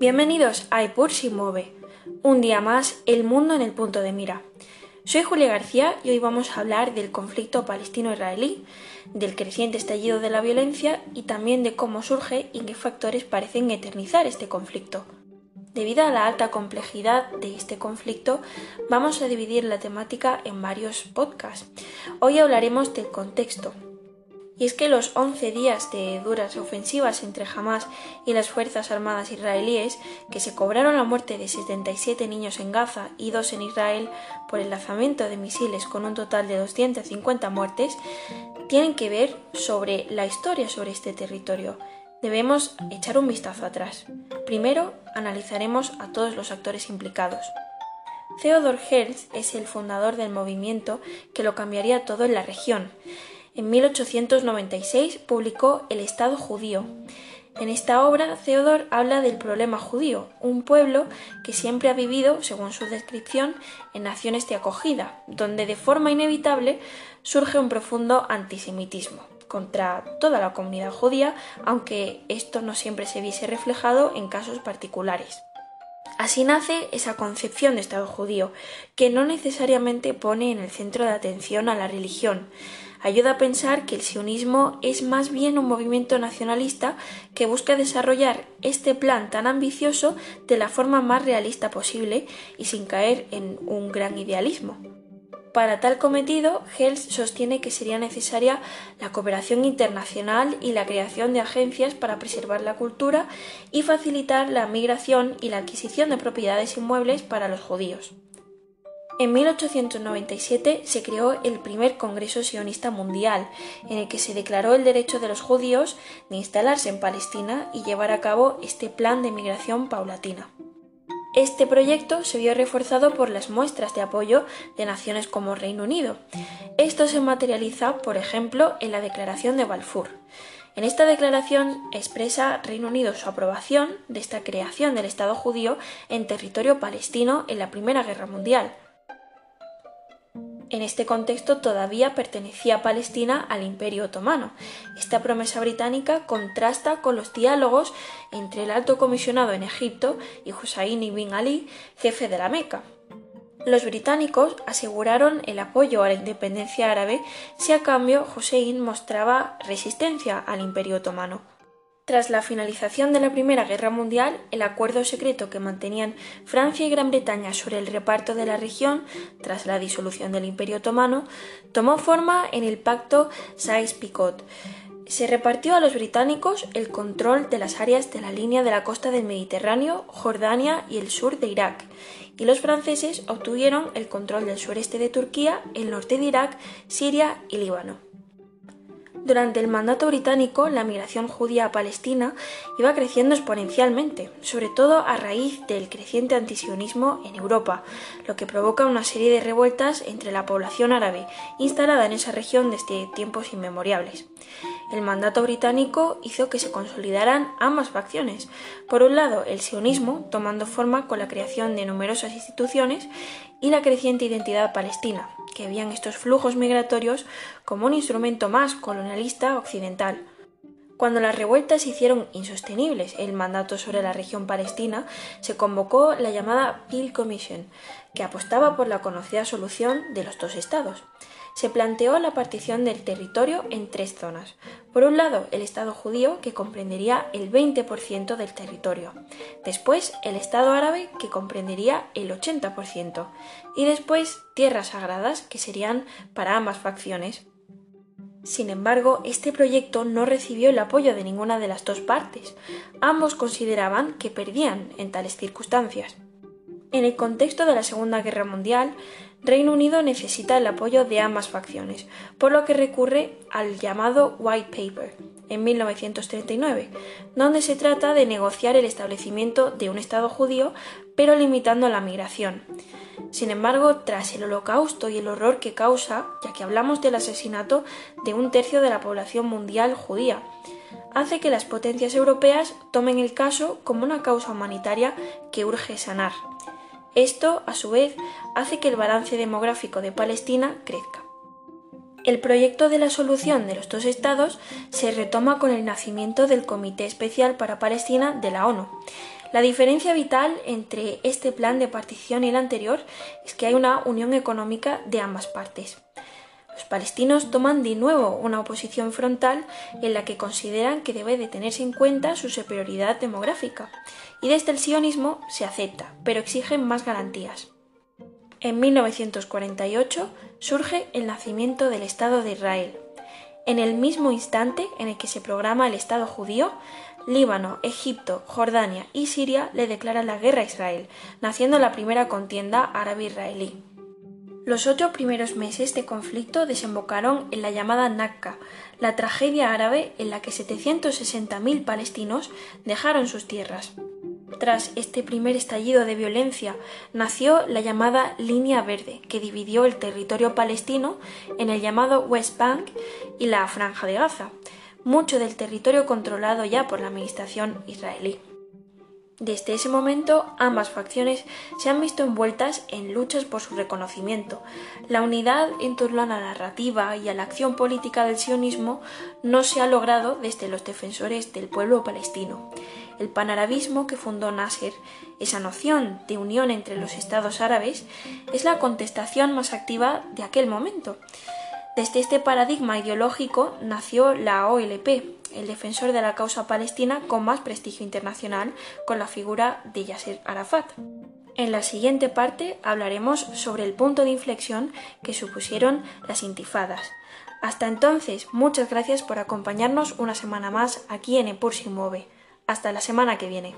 Bienvenidos a EPUR si mueve. Un día más, el mundo en el punto de mira. Soy Julia García y hoy vamos a hablar del conflicto palestino-israelí, del creciente estallido de la violencia y también de cómo surge y qué factores parecen eternizar este conflicto. Debido a la alta complejidad de este conflicto, vamos a dividir la temática en varios podcasts. Hoy hablaremos del contexto, y es que los 11 días de duras ofensivas entre Hamas y las Fuerzas Armadas israelíes, que se cobraron la muerte de 77 niños en Gaza y dos en Israel por el lanzamiento de misiles con un total de 250 muertes, tienen que ver sobre la historia sobre este territorio. Debemos echar un vistazo atrás. Primero, analizaremos a todos los actores implicados. Theodor Herzl es el fundador del movimiento que lo cambiaría todo en la región. En 1896 publicó El Estado judío. En esta obra, Theodor habla del problema judío, un pueblo que siempre ha vivido, según su descripción, en naciones de acogida, donde de forma inevitable surge un profundo antisemitismo contra toda la comunidad judía, aunque esto no siempre se viese reflejado en casos particulares. Así nace esa concepción de Estado judío, que no necesariamente pone en el centro de atención a la religión, ayuda a pensar que el sionismo es más bien un movimiento nacionalista que busca desarrollar este plan tan ambicioso de la forma más realista posible y sin caer en un gran idealismo. Para tal cometido, Hels sostiene que sería necesaria la cooperación internacional y la creación de agencias para preservar la cultura y facilitar la migración y la adquisición de propiedades inmuebles para los judíos. En 1897 se creó el primer Congreso Sionista Mundial, en el que se declaró el derecho de los judíos de instalarse en Palestina y llevar a cabo este plan de migración paulatina. Este proyecto se vio reforzado por las muestras de apoyo de naciones como Reino Unido. Esto se materializa, por ejemplo, en la Declaración de Balfour. En esta declaración expresa Reino Unido su aprobación de esta creación del Estado judío en territorio palestino en la Primera Guerra Mundial, en este contexto todavía pertenecía Palestina al Imperio otomano. Esta promesa británica contrasta con los diálogos entre el alto comisionado en Egipto y Hussein ibn Ali, jefe de la Meca. Los británicos aseguraron el apoyo a la independencia árabe si a cambio Hussein mostraba resistencia al Imperio otomano. Tras la finalización de la Primera Guerra Mundial, el acuerdo secreto que mantenían Francia y Gran Bretaña sobre el reparto de la región, tras la disolución del Imperio Otomano, tomó forma en el Pacto Sykes-Picot. Se repartió a los británicos el control de las áreas de la línea de la costa del Mediterráneo, Jordania y el sur de Irak, y los franceses obtuvieron el control del sureste de Turquía, el norte de Irak, Siria y Líbano. Durante el mandato británico, la migración judía a Palestina iba creciendo exponencialmente, sobre todo a raíz del creciente antisionismo en Europa, lo que provoca una serie de revueltas entre la población árabe instalada en esa región desde tiempos inmemoriales. El mandato británico hizo que se consolidaran ambas facciones. Por un lado, el sionismo, tomando forma con la creación de numerosas instituciones, y la creciente identidad palestina, que veían estos flujos migratorios como un instrumento más colonialista occidental. Cuando las revueltas hicieron insostenibles el mandato sobre la región palestina, se convocó la llamada Peel Commission, que apostaba por la conocida solución de los dos estados se planteó la partición del territorio en tres zonas. Por un lado, el Estado judío, que comprendería el 20% del territorio. Después, el Estado árabe, que comprendería el 80%. Y después, tierras sagradas, que serían para ambas facciones. Sin embargo, este proyecto no recibió el apoyo de ninguna de las dos partes. Ambos consideraban que perdían en tales circunstancias. En el contexto de la Segunda Guerra Mundial, Reino Unido necesita el apoyo de ambas facciones, por lo que recurre al llamado White Paper en 1939, donde se trata de negociar el establecimiento de un Estado judío, pero limitando la migración. Sin embargo, tras el holocausto y el horror que causa, ya que hablamos del asesinato de un tercio de la población mundial judía, hace que las potencias europeas tomen el caso como una causa humanitaria que urge sanar. Esto, a su vez, hace que el balance demográfico de Palestina crezca. El proyecto de la solución de los dos estados se retoma con el nacimiento del Comité Especial para Palestina de la ONU. La diferencia vital entre este plan de partición y el anterior es que hay una unión económica de ambas partes. Los palestinos toman de nuevo una oposición frontal en la que consideran que debe de tenerse en cuenta su superioridad demográfica, y desde el sionismo se acepta, pero exigen más garantías. En 1948 surge el nacimiento del Estado de Israel. En el mismo instante en el que se programa el Estado judío, Líbano, Egipto, Jordania y Siria le declaran la guerra a Israel, naciendo la primera contienda árabe-israelí. Los ocho primeros meses de conflicto desembocaron en la llamada Nakba, la tragedia árabe en la que 760.000 palestinos dejaron sus tierras. Tras este primer estallido de violencia nació la llamada Línea Verde, que dividió el territorio palestino en el llamado West Bank y la Franja de Gaza, mucho del territorio controlado ya por la administración israelí. Desde ese momento, ambas facciones se han visto envueltas en luchas por su reconocimiento. La unidad en torno a la narrativa y a la acción política del sionismo no se ha logrado desde los defensores del pueblo palestino. El panarabismo que fundó Nasser, esa noción de unión entre los estados árabes, es la contestación más activa de aquel momento. Desde este paradigma ideológico nació la OLP, el defensor de la causa palestina con más prestigio internacional, con la figura de Yasser Arafat. En la siguiente parte hablaremos sobre el punto de inflexión que supusieron las intifadas. Hasta entonces, muchas gracias por acompañarnos una semana más aquí en Epur Mueve. Hasta la semana que viene.